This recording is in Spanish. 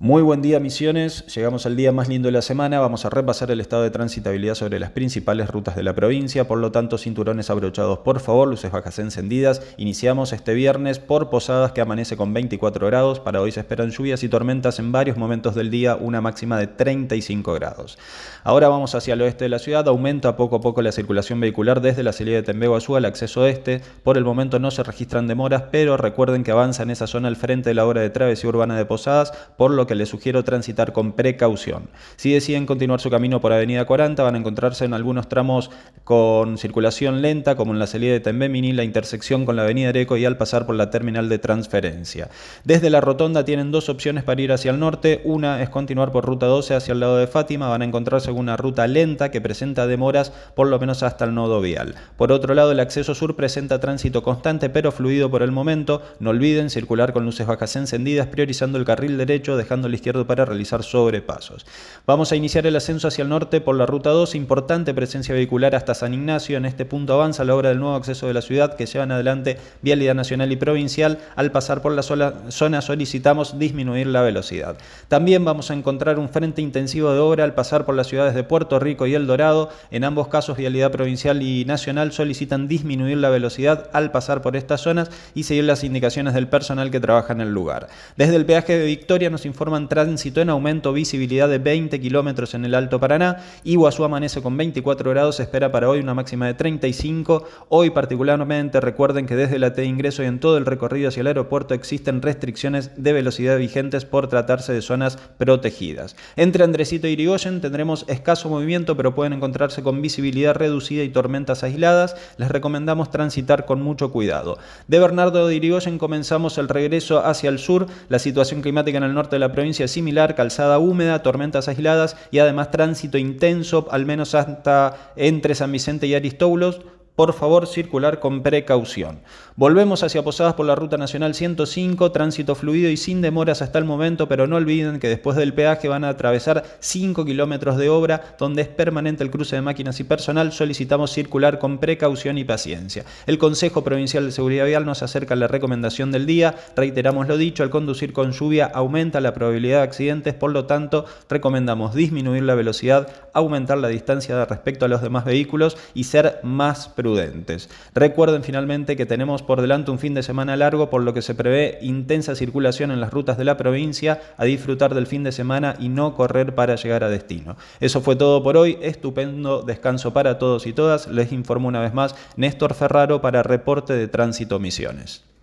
Muy buen día Misiones, llegamos al día más lindo de la semana, vamos a repasar el estado de transitabilidad sobre las principales rutas de la provincia, por lo tanto cinturones abrochados por favor, luces bajas encendidas, iniciamos este viernes por Posadas que amanece con 24 grados, para hoy se esperan lluvias y tormentas en varios momentos del día, una máxima de 35 grados. Ahora vamos hacia el oeste de la ciudad, aumenta poco a poco la circulación vehicular desde la salida de Tembeguazú al acceso este, por el momento no se registran demoras, pero recuerden que avanza en esa zona al frente de la obra de travesía urbana de Posadas, por lo que les sugiero transitar con precaución. Si deciden continuar su camino por Avenida 40, van a encontrarse en algunos tramos con circulación lenta, como en la salida de Tembemini, la intersección con la Avenida Areco y al pasar por la terminal de transferencia. Desde la rotonda tienen dos opciones para ir hacia el norte. Una es continuar por ruta 12 hacia el lado de Fátima. Van a encontrarse con una ruta lenta que presenta demoras por lo menos hasta el nodo vial. Por otro lado, el acceso sur presenta tránsito constante pero fluido por el momento. No olviden circular con luces bajas encendidas, priorizando el carril derecho, dejando la izquierda para realizar sobrepasos. Vamos a iniciar el ascenso hacia el norte por la ruta 2, importante presencia vehicular hasta San Ignacio. En este punto avanza la obra del nuevo acceso de la ciudad que llevan adelante Vialidad Nacional y Provincial. Al pasar por la zona solicitamos disminuir la velocidad. También vamos a encontrar un frente intensivo de obra al pasar por las ciudades de Puerto Rico y El Dorado. En ambos casos, Vialidad Provincial y Nacional solicitan disminuir la velocidad al pasar por estas zonas y seguir las indicaciones del personal que trabaja en el lugar. Desde el peaje de Victoria nos tránsito en aumento, visibilidad de 20 kilómetros en el Alto Paraná. Iguazú amanece con 24 grados, se espera para hoy una máxima de 35. Hoy particularmente recuerden que desde la T de ingreso y en todo el recorrido hacia el aeropuerto existen restricciones de velocidad vigentes por tratarse de zonas protegidas. Entre Andresito y Irigoyen tendremos escaso movimiento, pero pueden encontrarse con visibilidad reducida y tormentas aisladas. Les recomendamos transitar con mucho cuidado. De Bernardo de Irigoyen comenzamos el regreso hacia el sur. La situación climática en el norte de la provincia similar, calzada húmeda, tormentas aisladas y además tránsito intenso, al menos hasta entre San Vicente y Aristóbulos, por favor circular con precaución. Volvemos hacia Posadas por la Ruta Nacional 105, tránsito fluido y sin demoras hasta el momento, pero no olviden que después del peaje van a atravesar 5 kilómetros de obra donde es permanente el cruce de máquinas y personal. Solicitamos circular con precaución y paciencia. El Consejo Provincial de Seguridad Vial nos acerca a la recomendación del día. Reiteramos lo dicho, al conducir con lluvia aumenta la probabilidad de accidentes, por lo tanto recomendamos disminuir la velocidad, aumentar la distancia respecto a los demás vehículos y ser más prudentes. Recuerden finalmente que tenemos por delante un fin de semana largo, por lo que se prevé intensa circulación en las rutas de la provincia, a disfrutar del fin de semana y no correr para llegar a destino. Eso fue todo por hoy, estupendo descanso para todos y todas. Les informo una vez más Néstor Ferraro para Reporte de Tránsito Misiones.